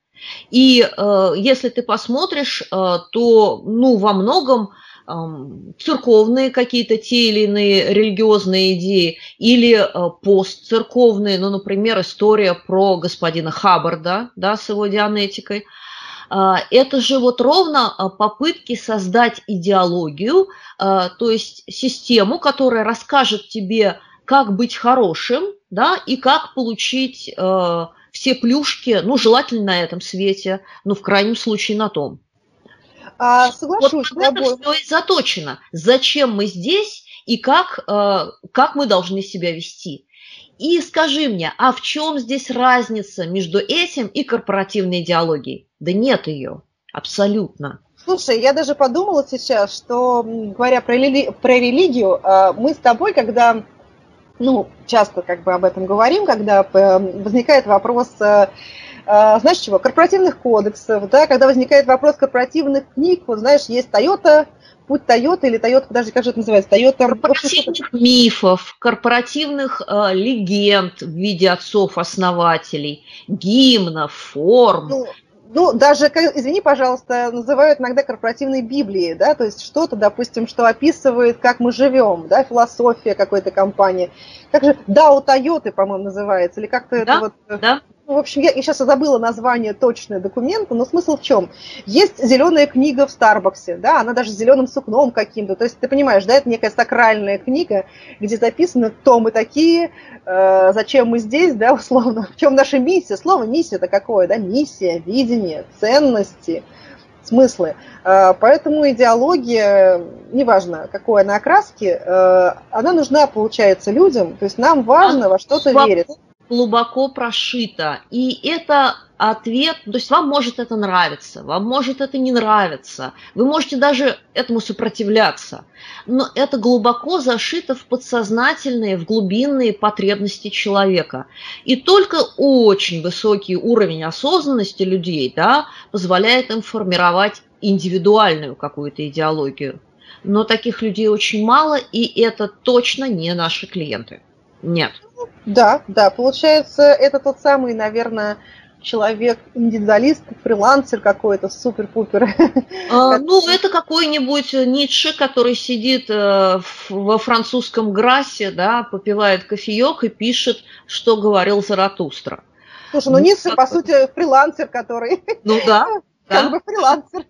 И э, если ты посмотришь, э, то ну, во многом э, церковные какие-то те или иные религиозные идеи или э, постцерковные, ну, например, история про господина Хаббарда да, с его дианетикой – это же вот ровно а, попытки создать идеологию, а, то есть систему, которая расскажет тебе, как быть хорошим, да, и как получить все плюшки, ну, желательно на этом свете, ну, в крайнем случае на том. А, соглашусь вот это все и заточено. Зачем мы здесь и как, как мы должны себя вести. И скажи мне, а в чем здесь разница между этим и корпоративной идеологией? Да нет ее, абсолютно. Слушай, я даже подумала сейчас, что, говоря про, рели... про религию, а, мы с тобой, когда, ну, часто как бы об этом говорим, когда э, возникает вопрос, э, э, знаешь чего, корпоративных кодексов, да, когда возникает вопрос корпоративных книг, вот знаешь, есть Toyota, путь Toyota или Toyota, подожди, как же это называется? Toyota... Корпоративных мифов, корпоративных э, легенд в виде отцов-основателей, гимнов, форм. Ну, ну, даже, извини, пожалуйста, называют иногда корпоративной Библией, да, то есть что-то, допустим, что описывает, как мы живем, да, философия какой-то компании. Как же, да, у Тойоты, по-моему, называется, или как-то да, это вот... Э, да, в общем, я, я сейчас забыла название точное документа, но смысл в чем? Есть зеленая книга в Старбаксе, да, она даже с зеленым сукном каким-то. То есть ты понимаешь, да, это некая сакральная книга, где записано, кто мы такие, э, зачем мы здесь, да, условно, в чем наша миссия. Слово миссия это какое, да, миссия, видение, ценности, смыслы. Э, поэтому идеология, неважно, какой она окраски, э, она нужна, получается, людям. То есть нам важно во что-то верить глубоко прошито. И это ответ, то есть вам может это нравиться, вам может это не нравиться, вы можете даже этому сопротивляться, но это глубоко зашито в подсознательные, в глубинные потребности человека. И только очень высокий уровень осознанности людей да, позволяет им формировать индивидуальную какую-то идеологию. Но таких людей очень мало, и это точно не наши клиенты. Нет. Да, да, получается, это тот самый, наверное, человек индивидуалист, фрилансер какой-то, супер-пупер. А, ну, это какой-нибудь Ницше, который сидит э, во французском Грассе, да, попивает кофеек и пишет, что говорил Заратустра. Слушай, ну, ну Ницше, по сути, фрилансер, который... Ну да. Как бы фрилансер.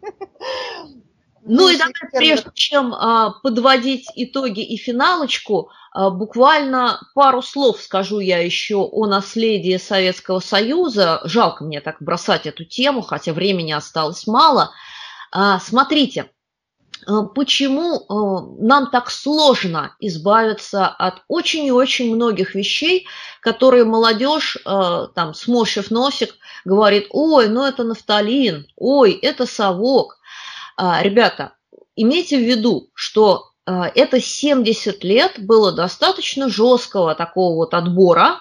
Ну и давай, прежде чем а, подводить итоги и финалочку, буквально пару слов скажу я еще о наследии Советского Союза. Жалко мне так бросать эту тему, хотя времени осталось мало. А, смотрите, а, почему а, нам так сложно избавиться от очень и очень многих вещей, которые молодежь, а, там, сморщив носик, говорит, ой, ну это нафталин, ой, это совок. Ребята, имейте в виду, что это 70 лет было достаточно жесткого такого вот отбора,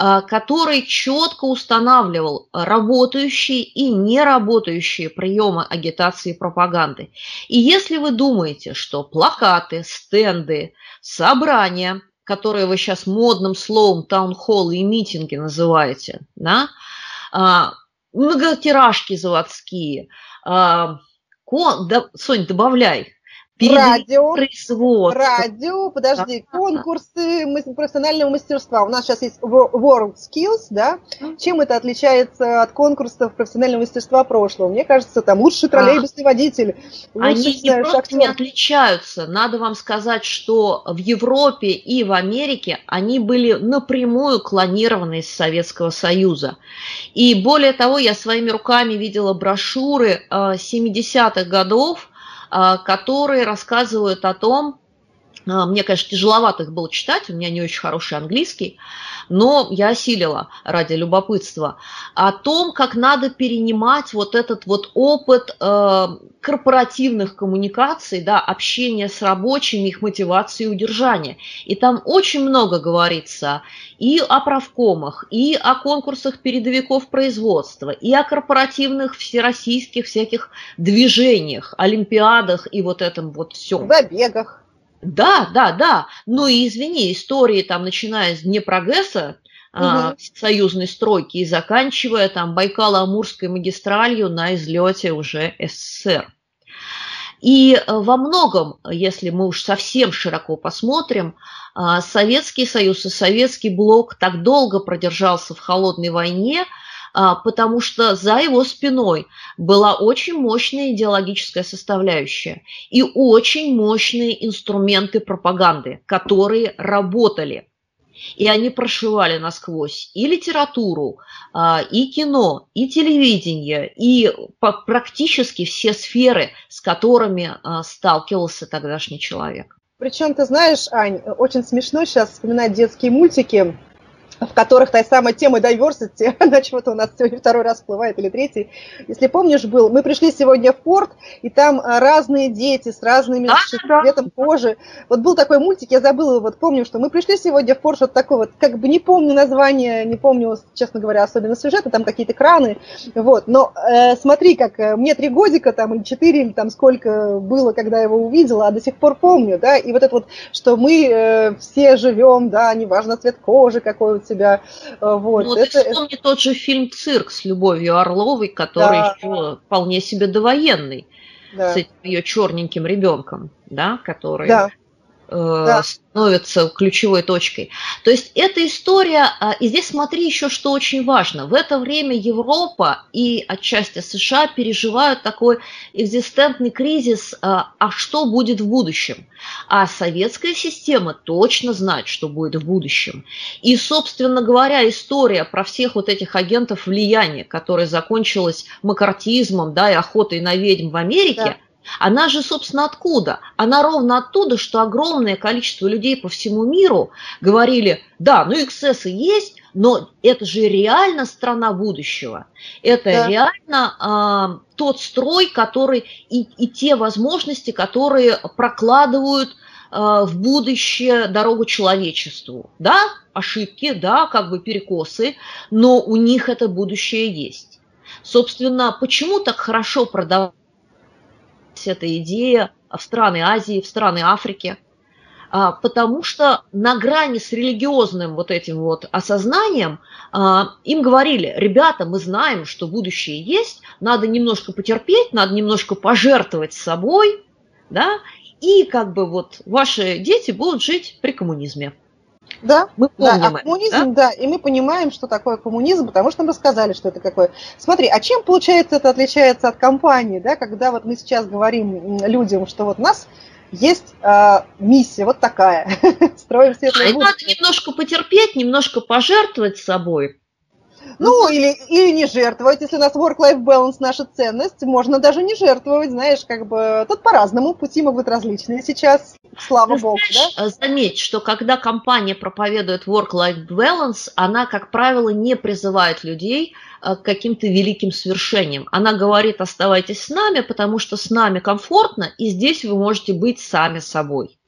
а, который четко устанавливал работающие и неработающие приемы агитации и пропаганды. И если вы думаете, что плакаты, стенды, собрания, которые вы сейчас модным словом таунхоллы и митинги называете, да, а, многотиражки заводские, а, Сонь, добавляй, радио, радио, подожди, конкурсы профессионального мастерства. У нас сейчас есть World Skills, да? Чем это отличается от конкурсов профессионального мастерства прошлого? Мне кажется, там лучший троллейбусный а. водитель, лучший, Они не просто не отличаются. Надо вам сказать, что в Европе и в Америке они были напрямую клонированы из Советского Союза. И более того, я своими руками видела брошюры 70-х э, годов, а, которые рассказывают о том, а, мне, конечно, тяжеловато их было читать, у меня не очень хороший английский, но я осилила ради любопытства о том, как надо перенимать вот этот вот опыт э, корпоративных коммуникаций, да, общения с рабочими, их мотивации и удержания. И там очень много говорится и о правкомах, и о конкурсах передовиков производства, и о корпоративных всероссийских всяких движениях, олимпиадах и вот этом вот всем. Забегах. Да, да, да. Ну и извини, истории там, начиная с Днепрогэса, угу. а, союзной стройки и заканчивая там Байкало-Амурской магистралью на излете уже СССР. И э, во многом, если мы уж совсем широко посмотрим, а, Советский Союз и Советский блок так долго продержался в холодной войне – потому что за его спиной была очень мощная идеологическая составляющая и очень мощные инструменты пропаганды, которые работали. И они прошивали насквозь и литературу, а, и кино, и телевидение, и практически все сферы, с которыми а, сталкивался тогдашний человек. Причем, ты знаешь, Ань, очень смешно сейчас вспоминать детские мультики, в которых та самая тема diversity, она чего-то у нас сегодня второй раз всплывает или третий. Если помнишь, был, мы пришли сегодня в порт, и там а, разные дети с разными да, цветом да. кожи. Вот был такой мультик, я забыла, вот помню, что мы пришли сегодня в порт, что-то такое, вот как бы не помню название, не помню, честно говоря, особенно сюжета, там какие-то краны, вот. Но э, смотри, как э, мне три годика там, или четыре, или там сколько было, когда я его увидела, а до сих пор помню, да, и вот это вот, что мы э, все живем, да, неважно цвет кожи какой у себя. Э, вот. Ну, это, ты вспомни это... тот же фильм «Цирк» с Любовью Орловой, который да. еще вполне себе довоенный, да. с этим ее черненьким ребенком, да, который... Да да. становится ключевой точкой. То есть эта история, а, и здесь смотри еще, что очень важно. В это время Европа и отчасти США переживают такой экзистентный кризис, а, а что будет в будущем. А советская система точно знает, что будет в будущем. И, собственно говоря, история про всех вот этих агентов влияния, которая закончилась макартизмом да, и охотой на ведьм в Америке, да она же, собственно, откуда? Она ровно оттуда, что огромное количество людей по всему миру говорили, да, ну эксцессы есть, но это же реально страна будущего. Это да. реально а, тот строй, который и, и те возможности, которые прокладывают а, в будущее дорогу человечеству. Да, ошибки, да, как бы перекосы, но у них это будущее есть. Собственно, почему так хорошо продавать эта идея в страны Азии, в страны Африки, а, потому что на грани с религиозным вот этим вот осознанием а, им говорили, ребята, мы знаем, что будущее есть, надо немножко потерпеть, надо немножко пожертвовать собой, да, и как бы вот ваши дети будут жить при коммунизме. Да, мы помним да, а коммунизм, да? да, и мы понимаем, что такое коммунизм, потому что нам рассказали, что это такое. Смотри, а чем, получается, это отличается от компании, да, когда вот мы сейчас говорим людям, что вот у нас есть э, миссия вот такая, строим светлое будущее. Надо немножко потерпеть, немножко пожертвовать собой, ну, или, или не жертвовать, если у нас work-life balance наша ценность, можно даже не жертвовать, знаешь, как бы тут по-разному, пути могут различные сейчас, слава Ты богу, знаешь, да? Заметь, что когда компания проповедует work-life balance, она, как правило, не призывает людей э, к каким-то великим свершениям. Она говорит, оставайтесь с нами, потому что с нами комфортно, и здесь вы можете быть сами собой.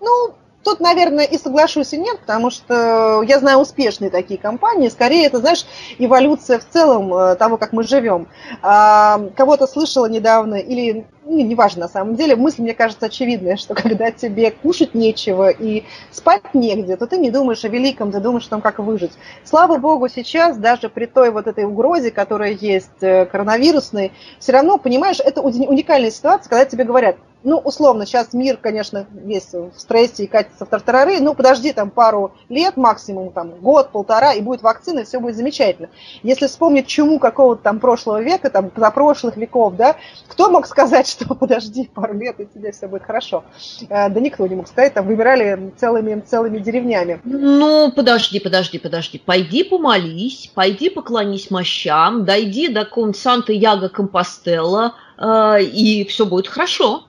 Ну, Тут, наверное, и соглашусь, и нет, потому что я знаю успешные такие компании. Скорее, это, знаешь, эволюция в целом э, того, как мы живем. А, кого-то слышала недавно, или ну, неважно на самом деле, мысль, мне кажется, очевидная, что когда тебе кушать нечего и спать негде, то ты не думаешь о великом, ты думаешь о том, как выжить. Слава богу, сейчас, даже при той вот этой угрозе, которая есть э, коронавирусной, все равно, понимаешь, это уникальная ситуация, когда тебе говорят, ну, условно, сейчас мир, конечно, весь в стрессе и катится в тартарары, ну, подожди там пару лет, максимум там год, полтора, и будет вакцина, и все будет замечательно. Если вспомнить чуму какого-то там прошлого века, там, за прошлых веков, да, кто мог сказать, что подожди пару лет, и тебе все будет хорошо? Э, да никто не мог сказать, там вымирали целыми, целыми деревнями. Ну, подожди, подожди, подожди, пойди помолись, пойди поклонись мощам, дойди до какого-нибудь Санта-Яго Компостелла, э, и все будет хорошо.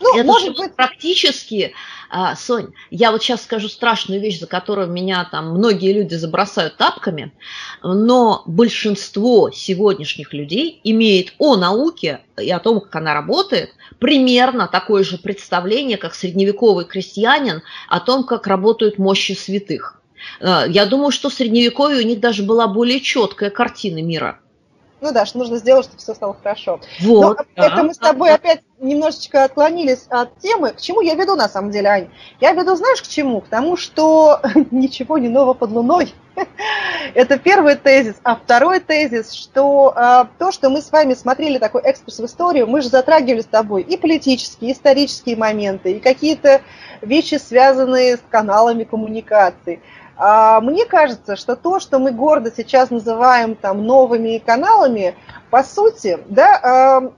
Ну, это может быть... практически, а, Сонь, я вот сейчас скажу страшную вещь, за которую меня там многие люди забросают тапками, но большинство сегодняшних людей имеет о науке и о том, как она работает, примерно такое же представление, как средневековый крестьянин о том, как работают мощи святых. А, я думаю, что в средневековье у них даже была более четкая картина мира. Ну да, что нужно сделать, чтобы все стало хорошо. Вот, Но да, это мы с тобой да. опять немножечко отклонились от темы. К чему я веду на самом деле, Ань? Я веду, знаешь, к чему? К тому, что ничего не нового под луной. это первый тезис. А второй тезис, что а, то, что мы с вами смотрели такой экскурс в историю, мы же затрагивали с тобой и политические, и исторические моменты, и какие-то вещи, связанные с каналами коммуникации. А, мне кажется, что то, что мы гордо сейчас называем там новыми каналами, по сути, да, а,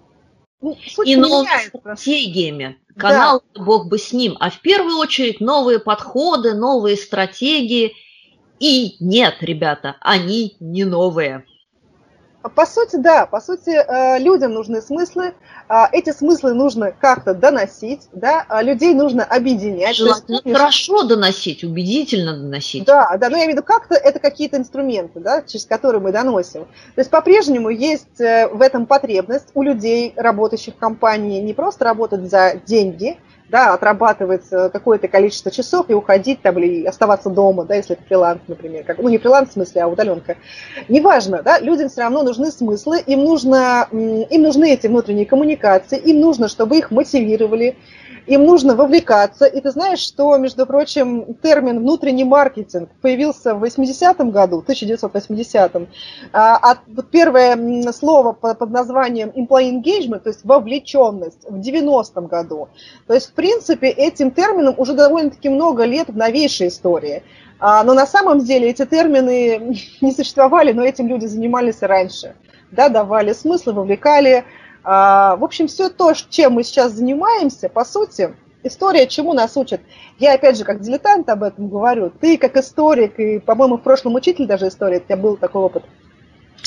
ну, и новыми стратегиями. Канал, да. бог бы с ним. А в первую очередь новые подходы, новые стратегии. И нет, ребята, они не новые. По сути, да, по сути, э, людям нужны смыслы, а, эти смыслы нужно как-то доносить, да, а людей нужно объединять. Желательно есть, хорошо доносить, убедительно доносить. Да, да, но я имею в виду, как-то это какие-то инструменты, да, через которые мы доносим. То есть по-прежнему есть э, в этом потребность у людей, работающих в компании, не просто работать за деньги, да, отрабатывать какое-то количество часов и уходить там или оставаться дома, да, если это фриланс, например, как, ну не фриланс в смысле, а удаленка. Неважно, да, людям все равно нужны смыслы, им, нужно, им нужны эти внутренние коммуникации, им нужно, чтобы их мотивировали, им нужно вовлекаться. И ты знаешь, что, между прочим, термин «внутренний маркетинг» появился в 80-м году, 1980-м. А, а первое слово под названием employee engagement, то есть вовлеченность, в 90-м году. То есть, в принципе, этим термином уже довольно-таки много лет в новейшей истории. А, но на самом деле эти термины не существовали, но этим люди занимались раньше. Да, давали смысл, вовлекали, а, в общем, все то, чем мы сейчас занимаемся, по сути, история чему нас учит. Я, опять же, как дилетант об этом говорю. Ты, как историк, и, по-моему, в прошлом учитель даже истории, у тебя был такой опыт.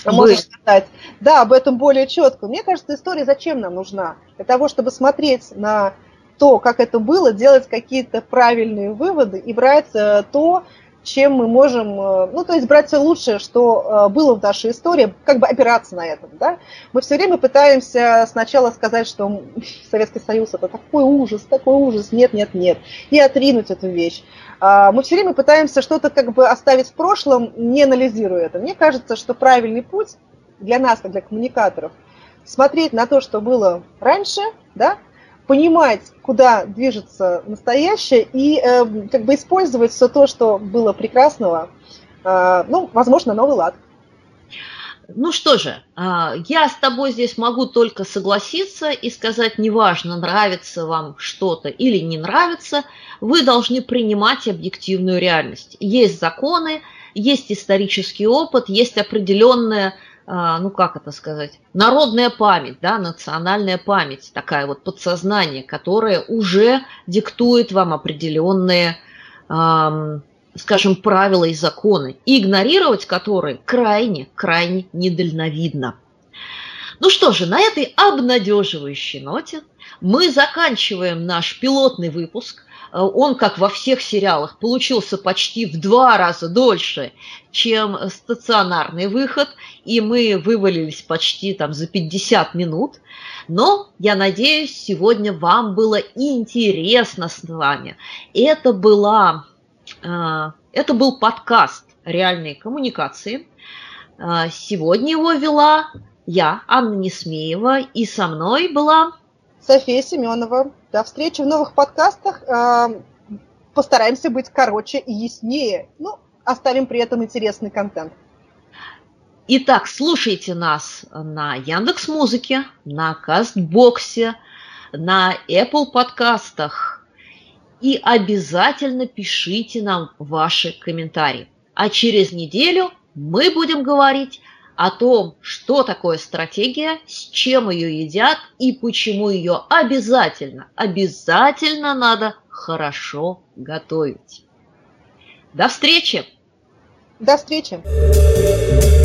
Можешь сказать, да, об этом более четко. Мне кажется, история зачем нам нужна? Для того, чтобы смотреть на то, как это было, делать какие-то правильные выводы и брать э, то, чем мы можем, э, ну, то есть брать все лучшее, что э, было в нашей истории, как бы опираться на этом, да. Мы все время пытаемся сначала сказать, что Советский Союз это такой ужас, такой ужас, нет, нет, нет, и отринуть эту вещь. А, мы все время пытаемся что-то как бы оставить в прошлом, не анализируя это. Мне кажется, что правильный путь для нас, как для коммуникаторов, смотреть на то, что было раньше, да, понимать, куда движется настоящее, и э, как бы использовать все то, что было прекрасного, э, ну, возможно, новый лад. Ну что же, а, я с тобой здесь могу только согласиться и сказать, неважно, нравится вам что-то или не нравится, вы должны принимать объективную реальность. Есть законы, есть исторический опыт, есть определенная, ну как это сказать, народная память, да, национальная память, такая вот подсознание, которое уже диктует вам определенные скажем, правила и законы, игнорировать которые крайне, крайне недальновидно. Ну что же, на этой обнадеживающей ноте мы заканчиваем наш пилотный выпуск. Он, как во всех сериалах, получился почти в два раза дольше, чем стационарный выход, и мы вывалились почти там за 50 минут. Но, я надеюсь, сегодня вам было интересно с вами. Это была а, это был подкаст «Реальные коммуникации». А, сегодня его вела я, Анна Несмеева, и со мной была... София Семенова. До встречи в новых подкастах. А, постараемся быть короче и яснее. Ну, оставим при этом интересный контент. Итак, слушайте нас на Яндекс Музыке, на Кастбоксе, на Apple подкастах, и обязательно пишите нам ваши комментарии. А через неделю мы будем говорить о том, что такое стратегия, с чем ее едят и почему ее обязательно, обязательно надо хорошо готовить. До встречи! До встречи!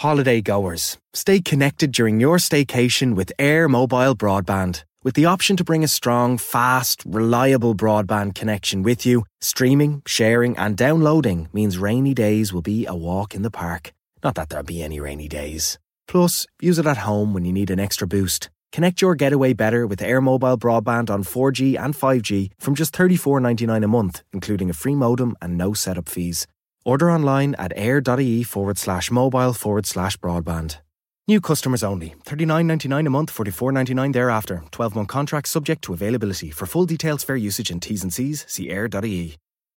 Holiday goers, stay connected during your staycation with Air Mobile Broadband. With the option to bring a strong, fast, reliable broadband connection with you, streaming, sharing, and downloading means rainy days will be a walk in the park. Not that there'll be any rainy days. Plus, use it at home when you need an extra boost. Connect your getaway better with Air Mobile Broadband on 4G and 5G from just $34.99 a month, including a free modem and no setup fees. Order online at air.ie forward slash mobile forward slash broadband. New customers only. $39.99 a month, $44.99 thereafter. 12 month contract subject to availability. For full details, fair usage and T's and C's, see air.ie.